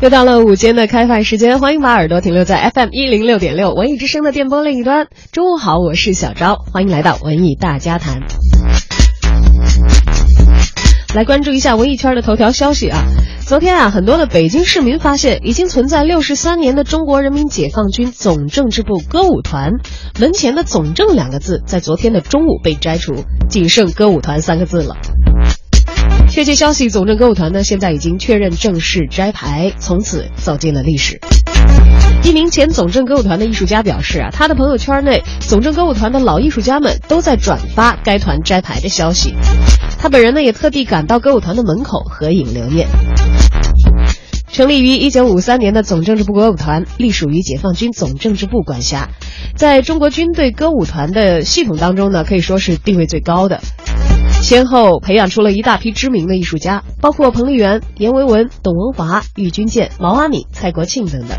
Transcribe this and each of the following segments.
又到了午间的开饭时间，欢迎把耳朵停留在 FM 一零六点六文艺之声的电波另一端。中午好，我是小昭，欢迎来到文艺大家谈。来关注一下文艺圈的头条消息啊！昨天啊，很多的北京市民发现，已经存在六十三年的中国人民解放军总政治部歌舞团门前的“总政”两个字，在昨天的中午被摘除，仅剩“歌舞团”三个字了。这些消息，总政歌舞团呢，现在已经确认正式摘牌，从此走进了历史。一名前总政歌舞团的艺术家表示啊，他的朋友圈内，总政歌舞团的老艺术家们都在转发该团摘牌的消息。他本人呢，也特地赶到歌舞团的门口合影留念。成立于一九五三年的总政治部歌舞团，隶属于解放军总政治部管辖，在中国军队歌舞团的系统当中呢，可以说是地位最高的。先后培养出了一大批知名的艺术家，包括彭丽媛、阎维文、董文华、郁钧剑、毛阿敏、蔡国庆等等。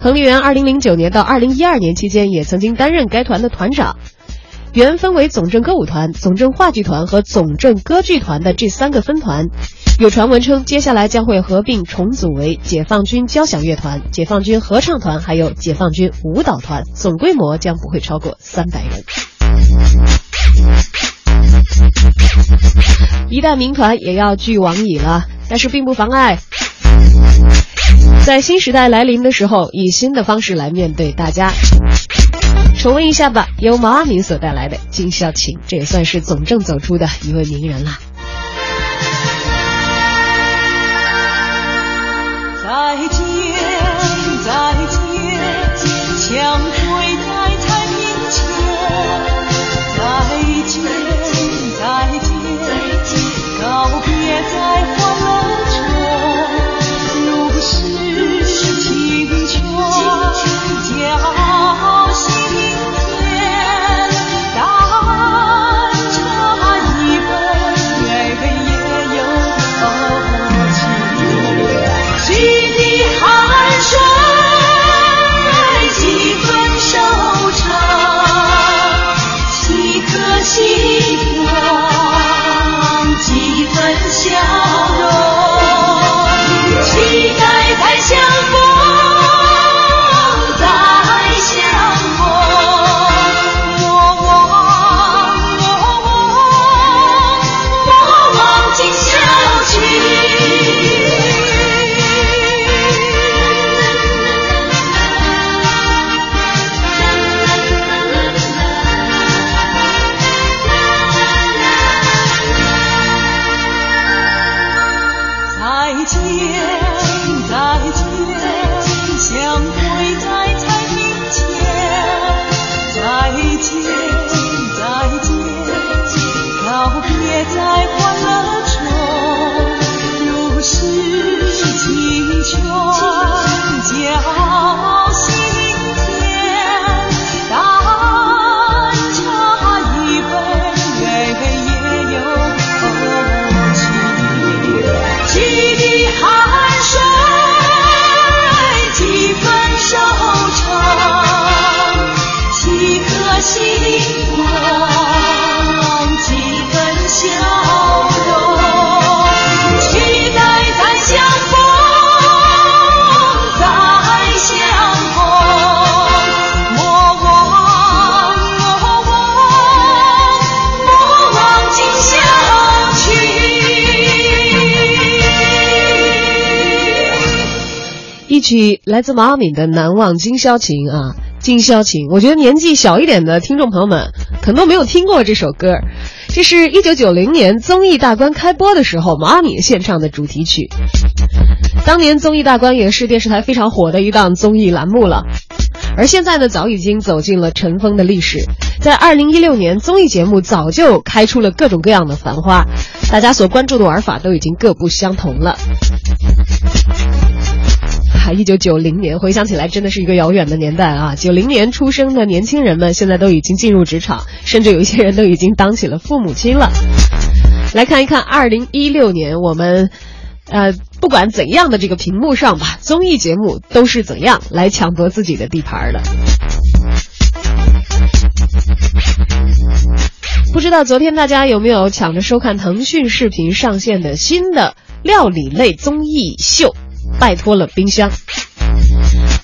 彭丽媛二零零九年到二零一二年期间，也曾经担任该团的团长。原分为总政歌舞团、总政话剧团和总政歌剧团的这三个分团，有传闻称接下来将会合并重组为解放军交响乐团、解放军合唱团，还有解放军舞蹈团，总规模将不会超过三百人。一代名团也要俱往矣了，但是并不妨碍，在新时代来临的时候，以新的方式来面对大家。重温一下吧，由毛阿敏所带来的《今宵情》，这也算是总政走出的一位名人了。相会在太平间。再见，再见，告别在曲来自毛阿敏的《难忘今宵情》啊，《今宵情》，我觉得年纪小一点的听众朋友们可能都没有听过这首歌。这是一九九零年综艺大观开播的时候，毛阿敏献唱的主题曲。当年综艺大观也是电视台非常火的一档综艺栏目了，而现在呢，早已经走进了尘封的历史。在二零一六年，综艺节目早就开出了各种各样的繁花，大家所关注的玩法都已经各不相同了。一九九零年，回想起来真的是一个遥远的年代啊！九零年出生的年轻人们，现在都已经进入职场，甚至有一些人都已经当起了父母亲了。来看一看二零一六年，我们，呃，不管怎样的这个屏幕上吧，综艺节目都是怎样来抢夺自己的地盘的。不知道昨天大家有没有抢着收看腾讯视频上线的新的？料理类综艺秀，拜托了冰箱。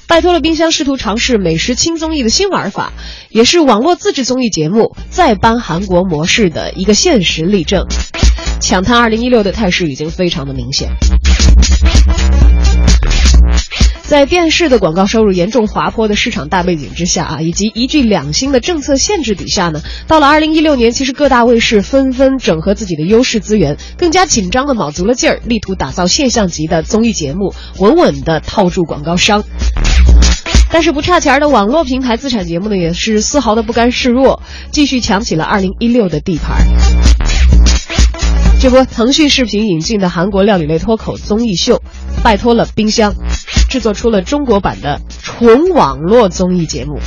拜托了冰箱试图尝试美食轻综艺的新玩法，也是网络自制综艺节目再搬韩国模式的一个现实例证。抢滩二零一六的态势已经非常的明显。在电视的广告收入严重滑坡的市场大背景之下啊，以及一句两星的政策限制底下呢，到了二零一六年，其实各大卫视纷纷整合自己的优势资源，更加紧张的卯足了劲儿，力图打造现象级的综艺节目，稳稳的套住广告商。但是不差钱的网络平台自产节目呢，也是丝毫的不甘示弱，继续抢起了二零一六的地盘。这不，腾讯视频引进的韩国料理类脱口综艺秀，拜托了冰箱，制作出了中国版的纯网络综艺节目。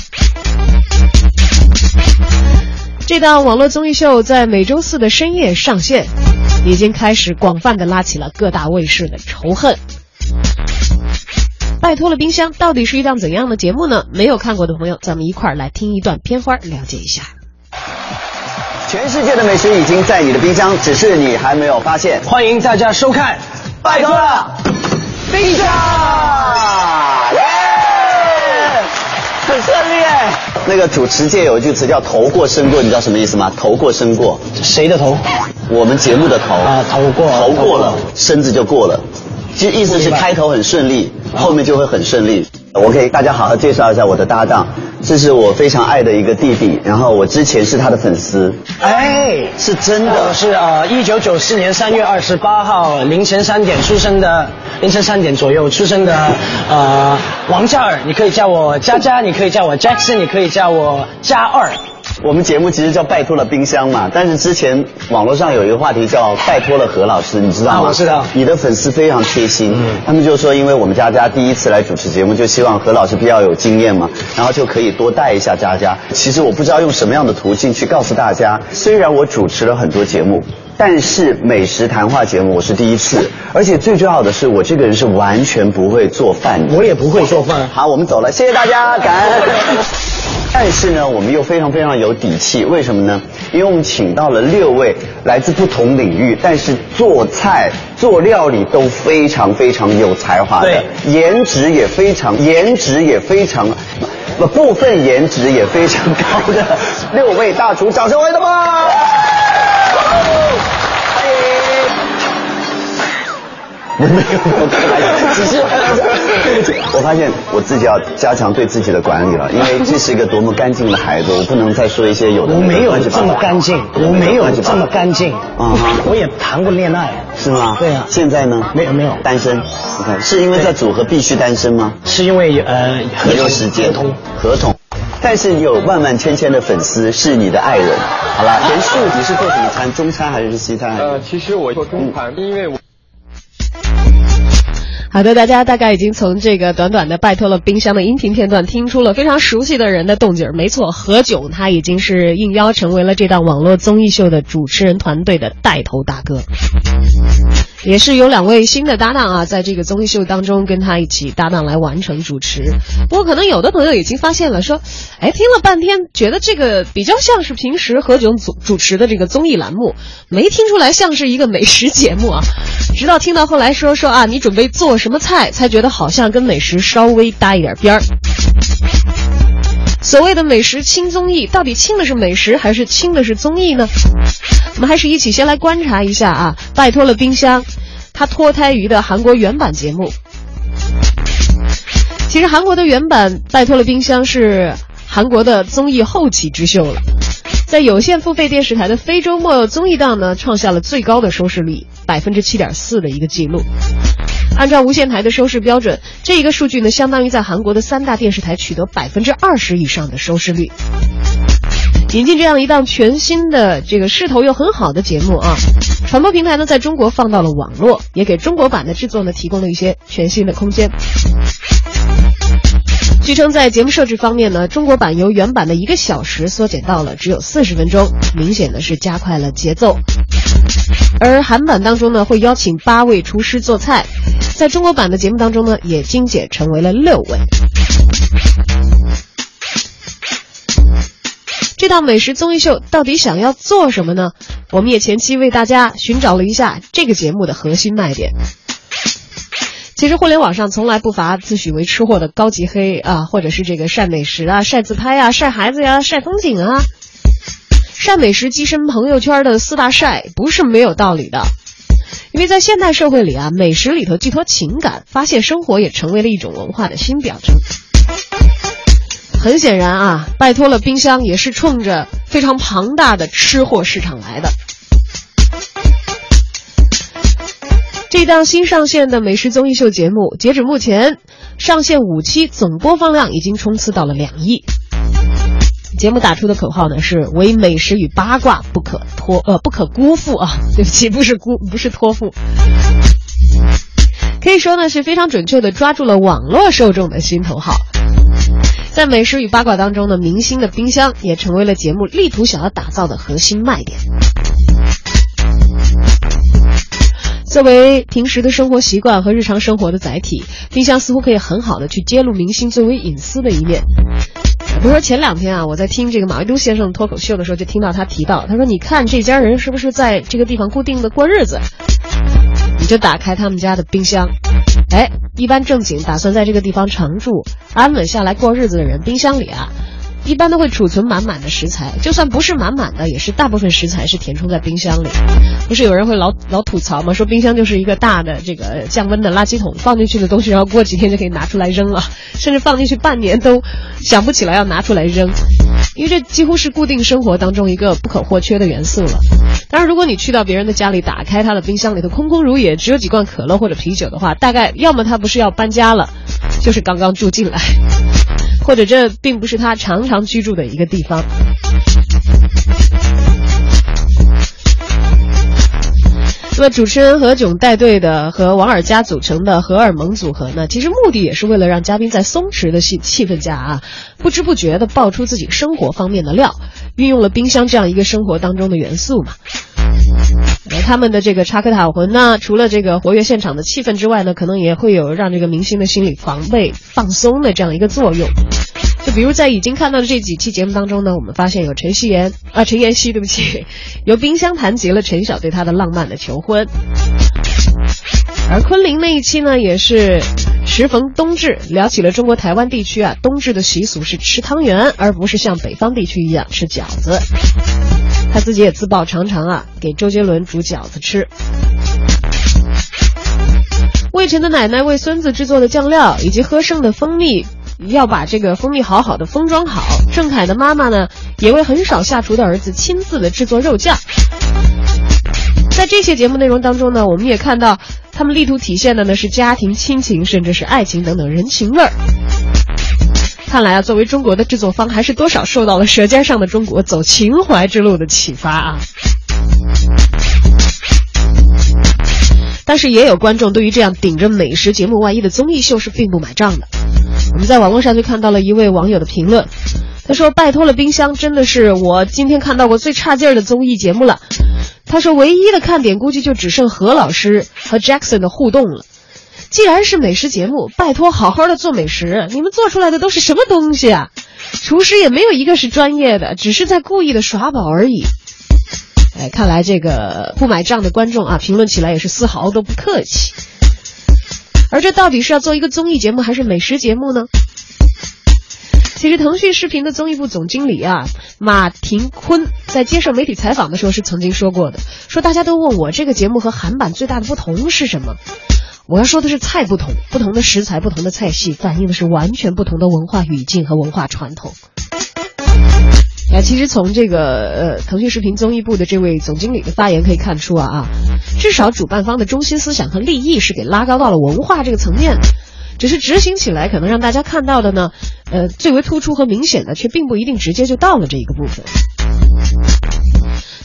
这档网络综艺秀在每周四的深夜上线，已经开始广泛的拉起了各大卫视的仇恨。拜托了冰箱到底是一档怎样的节目呢？没有看过的朋友，咱们一块儿来听一段片花，了解一下。全世界的美食已经在你的冰箱，只是你还没有发现。欢迎大家收看，拜托了，冰箱，耶，很顺利哎。那个主持界有一句词叫“头过身过”，你知道什么意思吗？头过身过，谁的头？我们节目的头啊，头过，头过了，身子就过了。其实意思是开头很顺利，后面就会很顺利。我给大家好好介绍一下我的搭档，这是我非常爱的一个弟弟，然后我之前是他的粉丝。哎，是真的，是呃，一九九四年三月二十八号凌晨三点出生的，凌晨三点左右出生的，呃，王嘉尔，你可以叫我佳佳，你可以叫我 Jackson，你可以叫我嘉二。我们节目其实叫拜托了冰箱嘛，但是之前网络上有一个话题叫拜托了何老师，你知道吗？啊我知道你的粉丝非常贴心，他们就说，因为我们佳佳第一次来主持节目，就希望何老师比较有经验嘛，然后就可以多带一下佳佳。其实我不知道用什么样的途径去告诉大家，虽然我主持了很多节目。但是美食谈话节目我是第一次，而且最重要的是，我这个人是完全不会做饭的。我也不会做饭。好，我们走了，谢谢大家，感恩。但是呢，我们又非常非常有底气，为什么呢？因为我们请到了六位来自不同领域，但是做菜、做料理都非常非常有才华的，颜值也非常，颜值也非常，不部分颜值也非常高的六位大厨，掌声欢迎他们！我没有，我开玩笑，只是对不起，我发现我自己要加强对自己的管理了，因为这是一个多么干净的孩子，我不能再说一些有的我没有这么干净，我没有这么干净。啊哈我也谈过恋爱，是吗？对啊现在呢？没有没有单身。你看，是因为在组合必须单身吗？是因为呃合没有时间合同。合同。但是你有万万千千的粉丝是你的爱人，好了，严肃你是做什么餐？中餐还是西餐？呃，其实我做中餐，因为我。好的，大家大概已经从这个短短的拜托了冰箱的音频片段听出了非常熟悉的人的动静。没错，何炅他已经是应邀成为了这档网络综艺秀的主持人团队的带头大哥。也是有两位新的搭档啊，在这个综艺秀当中跟他一起搭档来完成主持。不过可能有的朋友已经发现了，说，哎，听了半天，觉得这个比较像是平时何炅主主持的这个综艺栏目，没听出来像是一个美食节目啊。直到听到后来说说啊，你准备做什么菜，才觉得好像跟美食稍微搭一点边儿。所谓的美食轻综艺，到底轻的是美食还是轻的是综艺呢？我们还是一起先来观察一下啊，拜托了冰箱，它脱胎于的韩国原版节目。其实韩国的原版《拜托了冰箱》是韩国的综艺后起之秀了，在有线付费电视台的非周末综艺档呢，创下了最高的收视率百分之七点四的一个记录。按照无线台的收视标准，这一个数据呢，相当于在韩国的三大电视台取得百分之二十以上的收视率。引进这样一档全新的、这个势头又很好的节目啊，传播平台呢在中国放到了网络，也给中国版的制作呢提供了一些全新的空间。据称，在节目设置方面呢，中国版由原版的一个小时缩减到了只有四十分钟，明显的是加快了节奏。而韩版当中呢，会邀请八位厨师做菜，在中国版的节目当中呢，也精简成为了六位。这档美食综艺秀到底想要做什么呢？我们也前期为大家寻找了一下这个节目的核心卖点。其实互联网上从来不乏自诩为吃货的高级黑啊，或者是这个晒美食啊、晒自拍啊、晒孩子呀、晒风景啊。晒美食跻身朋友圈的四大晒不是没有道理的，因为在现代社会里啊，美食里头寄托情感、发现生活也成为了一种文化的新表征。很显然啊，拜托了冰箱也是冲着非常庞大的吃货市场来的。这档新上线的美食综艺秀节目，截止目前上线五期，总播放量已经冲刺到了两亿。节目打出的口号呢是“唯美食与八卦不可托呃不可辜负”啊，对不起，不是辜不是托付。可以说呢是非常准确的抓住了网络受众的心头好。在美食与八卦当中呢，明星的冰箱也成为了节目力图想要打造的核心卖点。作为平时的生活习惯和日常生活的载体，冰箱似乎可以很好的去揭露明星最为隐私的一面。比如说前两天啊，我在听这个马未都先生脱口秀的时候，就听到他提到，他说：“你看这家人是不是在这个地方固定的过日子？你就打开他们家的冰箱，哎，一般正经打算在这个地方常住、安稳下来过日子的人，冰箱里啊。”一般都会储存满满的食材，就算不是满满的，也是大部分食材是填充在冰箱里。不是有人会老老吐槽吗？说冰箱就是一个大的这个降温的垃圾桶，放进去的东西，然后过几天就可以拿出来扔了，甚至放进去半年都想不起来要拿出来扔，因为这几乎是固定生活当中一个不可或缺的元素了。当然，如果你去到别人的家里，打开他的冰箱里头空空如也，只有几罐可乐或者啤酒的话，大概要么他不是要搬家了，就是刚刚住进来。或者这并不是他常常居住的一个地方。那么主持人何炅带队的和王尔佳组成的荷尔蒙组合呢，其实目的也是为了让嘉宾在松弛的气气氛下啊，不知不觉的爆出自己生活方面的料，运用了冰箱这样一个生活当中的元素嘛。他们的这个插科打诨呢，除了这个活跃现场的气氛之外呢，可能也会有让这个明星的心理防备放松的这样一个作用。就比如在已经看到的这几期节目当中呢，我们发现有陈希妍啊，陈妍希，对不起，由冰箱谈及了陈晓对她的浪漫的求婚。而昆凌那一期呢，也是时逢冬至，聊起了中国台湾地区啊冬至的习俗是吃汤圆，而不是像北方地区一样吃饺子。他自己也自曝常常啊给周杰伦煮饺子吃。魏晨的奶奶为孙子制作的酱料，以及喝剩的蜂蜜，要把这个蜂蜜好好的封装好。郑恺的妈妈呢，也为很少下厨的儿子亲自的制作肉酱。在这些节目内容当中呢，我们也看到他们力图体现的呢是家庭亲情，甚至是爱情等等人情味儿。看来啊，作为中国的制作方，还是多少受到了《舌尖上的中国》走情怀之路的启发啊。但是也有观众对于这样顶着美食节目外衣的综艺秀是并不买账的。我们在网络上就看到了一位网友的评论，他说：“拜托了，冰箱真的是我今天看到过最差劲儿的综艺节目了。”他说：“唯一的看点估计就只剩何老师和 Jackson 的互动了。既然是美食节目，拜托好好的做美食，你们做出来的都是什么东西啊？厨师也没有一个是专业的，只是在故意的耍宝而已。”哎，看来这个不买账的观众啊，评论起来也是丝毫都不客气。而这到底是要做一个综艺节目还是美食节目呢？其实，腾讯视频的综艺部总经理啊，马廷坤在接受媒体采访的时候是曾经说过的：“说大家都问我这个节目和韩版最大的不同是什么？我要说的是菜不同，不同的食材，不同的菜系，反映的是完全不同的文化语境和文化传统。”那，其实从这个呃腾讯视频综艺部的这位总经理的发言可以看出啊啊，至少主办方的中心思想和利益是给拉高到了文化这个层面。只是执行起来，可能让大家看到的呢，呃，最为突出和明显的，却并不一定直接就到了这一个部分。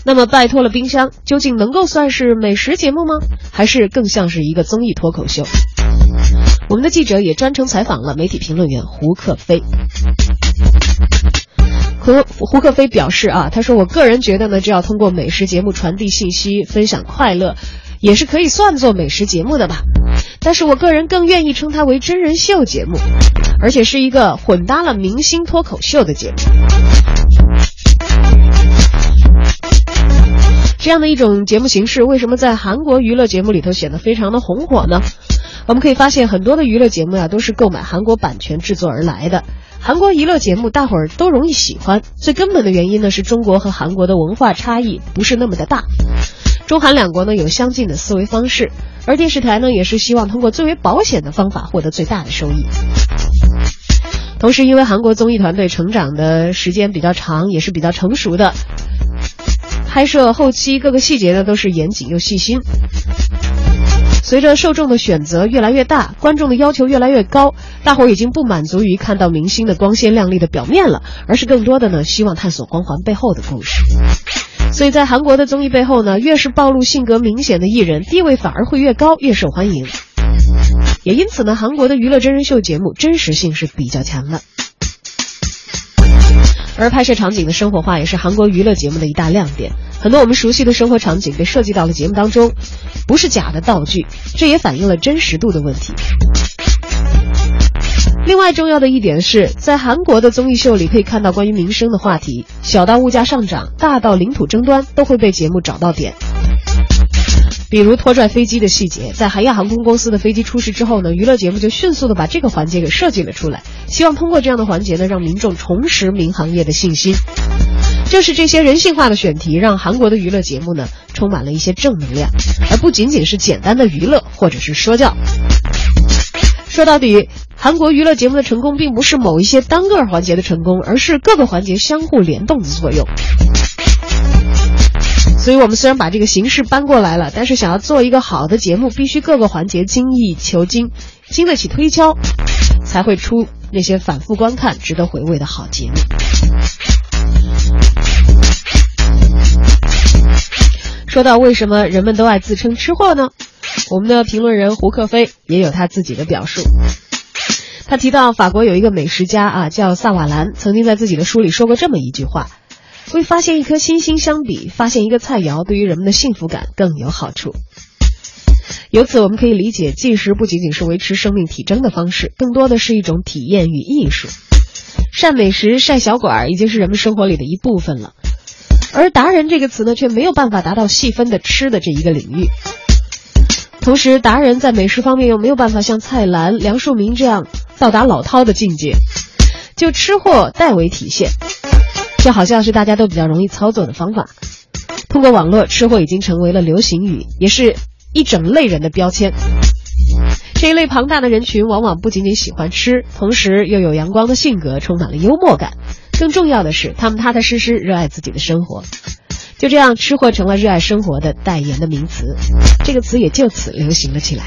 那么，拜托了冰箱，究竟能够算是美食节目吗？还是更像是一个综艺脱口秀？我们的记者也专程采访了媒体评论员胡克飞。胡胡克飞表示啊，他说：“我个人觉得呢，这要通过美食节目传递信息、分享快乐，也是可以算作美食节目的吧。”但是我个人更愿意称它为真人秀节目，而且是一个混搭了明星脱口秀的节目。这样的一种节目形式，为什么在韩国娱乐节目里头显得非常的红火呢？我们可以发现，很多的娱乐节目呀、都是购买韩国版权制作而来的。韩国娱乐节目大伙儿都容易喜欢，最根本的原因呢是中国和韩国的文化差异不是那么的大。中韩两国呢有相近的思维方式，而电视台呢也是希望通过最为保险的方法获得最大的收益。同时，因为韩国综艺团队成长的时间比较长，也是比较成熟的，拍摄后期各个细节呢都是严谨又细心。随着受众的选择越来越大，观众的要求越来越高，大伙儿已经不满足于看到明星的光鲜亮丽的表面了，而是更多的呢希望探索光环背后的故事。所以在韩国的综艺背后呢，越是暴露性格明显的艺人，地位反而会越高，越受欢迎。也因此呢，韩国的娱乐真人秀节目真实性是比较强的。而拍摄场景的生活化也是韩国娱乐节目的一大亮点。很多我们熟悉的生活场景被设计到了节目当中，不是假的道具，这也反映了真实度的问题。另外重要的一点是在韩国的综艺秀里可以看到关于民生的话题，小到物价上涨，大到领土争端，都会被节目找到点。比如拖拽飞机的细节，在韩亚航空公司的飞机出事之后呢，娱乐节目就迅速的把这个环节给设计了出来，希望通过这样的环节呢，让民众重拾民航业的信心。正是这些人性化的选题，让韩国的娱乐节目呢，充满了一些正能量，而不仅仅是简单的娱乐或者是说教。说到底，韩国娱乐节目的成功，并不是某一些单个环节的成功，而是各个环节相互联动的作用。所以，我们虽然把这个形式搬过来了，但是想要做一个好的节目，必须各个环节精益求精，经得起推敲，才会出那些反复观看、值得回味的好节目。说到为什么人们都爱自称吃货呢？我们的评论人胡克飞也有他自己的表述。他提到，法国有一个美食家啊，叫萨瓦兰，曾经在自己的书里说过这么一句话。为发现一颗星星相比，发现一个菜肴对于人们的幸福感更有好处。由此，我们可以理解，进食不仅仅是维持生命体征的方式，更多的是一种体验与艺术。晒美食、晒小馆已经是人们生活里的一部分了，而达人这个词呢，却没有办法达到细分的吃的这一个领域。同时，达人在美食方面又没有办法像蔡澜、梁漱溟这样到达老饕的境界，就吃货代为体现。这好像是大家都比较容易操作的方法。通过网络，吃货已经成为了流行语，也是一整类人的标签。这一类庞大的人群，往往不仅仅喜欢吃，同时又有阳光的性格，充满了幽默感。更重要的是，他们踏踏实实热爱自己的生活。就这样，吃货成了热爱生活的代言的名词，这个词也就此流行了起来。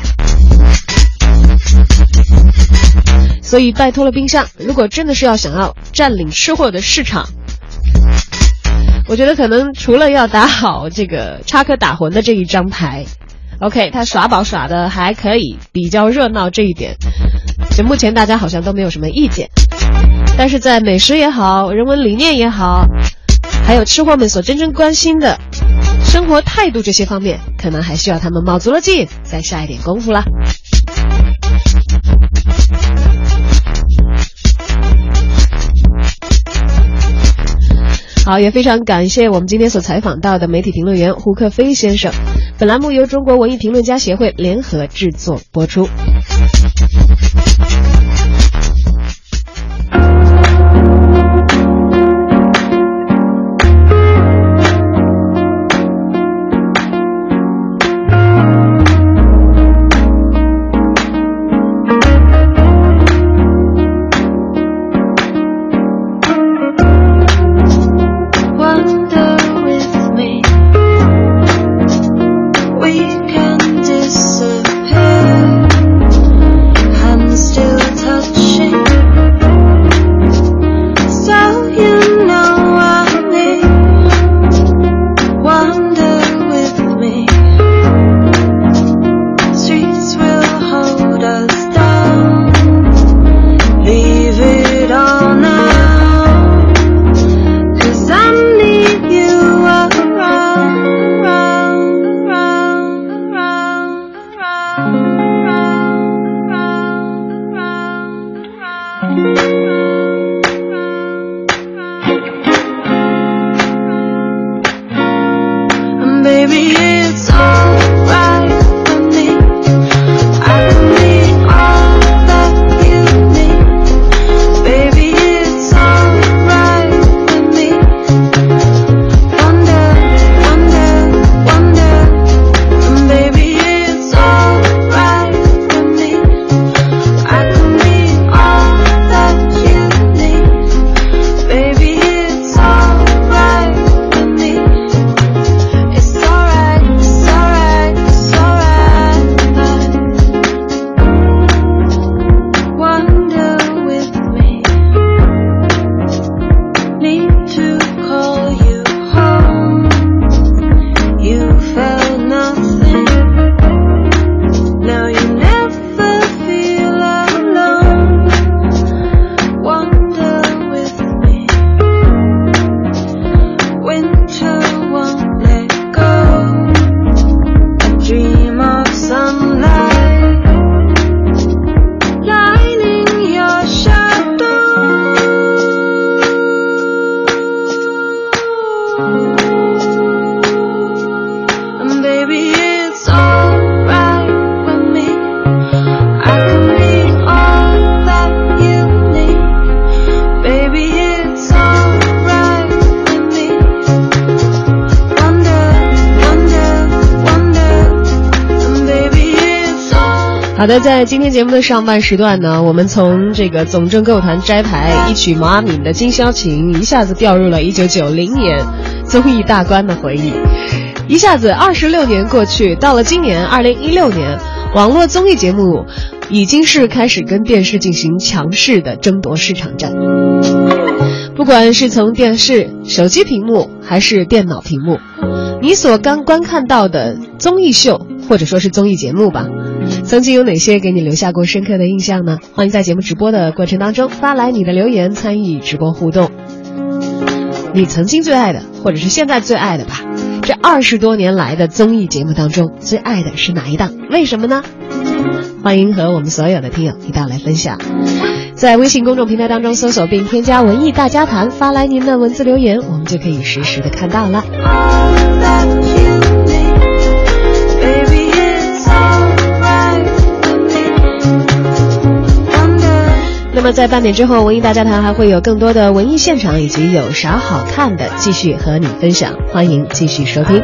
所以，拜托了冰箱，如果真的是要想要占领吃货的市场，我觉得可能除了要打好这个插科打诨的这一张牌，OK，他耍宝耍的还可以，比较热闹这一点，就目前大家好像都没有什么意见。但是在美食也好，人文理念也好，还有吃货们所真正关心的生活态度这些方面，可能还需要他们卯足了劲再下一点功夫啦。好，也非常感谢我们今天所采访到的媒体评论员胡克飞先生。本栏目由中国文艺评论家协会联合制作播出。好的，在今天节目的上半时段呢，我们从这个总政歌舞团摘牌一曲毛阿敏的《今宵情》，一下子掉入了1990年综艺大观的回忆。一下子二十六年过去，到了今年2016年，网络综艺节目已经是开始跟电视进行强势的争夺市场战。不管是从电视、手机屏幕还是电脑屏幕，你所刚观看到的综艺秀或者说是综艺节目吧，曾经有哪些给你留下过深刻的印象呢？欢迎在节目直播的过程当中发来你的留言，参与直播互动。你曾经最爱的，或者是现在最爱的吧？这二十多年来的综艺节目当中，最爱的是哪一档？为什么呢？欢迎和我们所有的听友一道来分享。在微信公众平台当中搜索并添加“文艺大家谈”，发来您的文字留言，我们就可以实时的看到了。那么在半点之后，文艺大家谈还会有更多的文艺现场以及有啥好看的，继续和你分享，欢迎继续收听。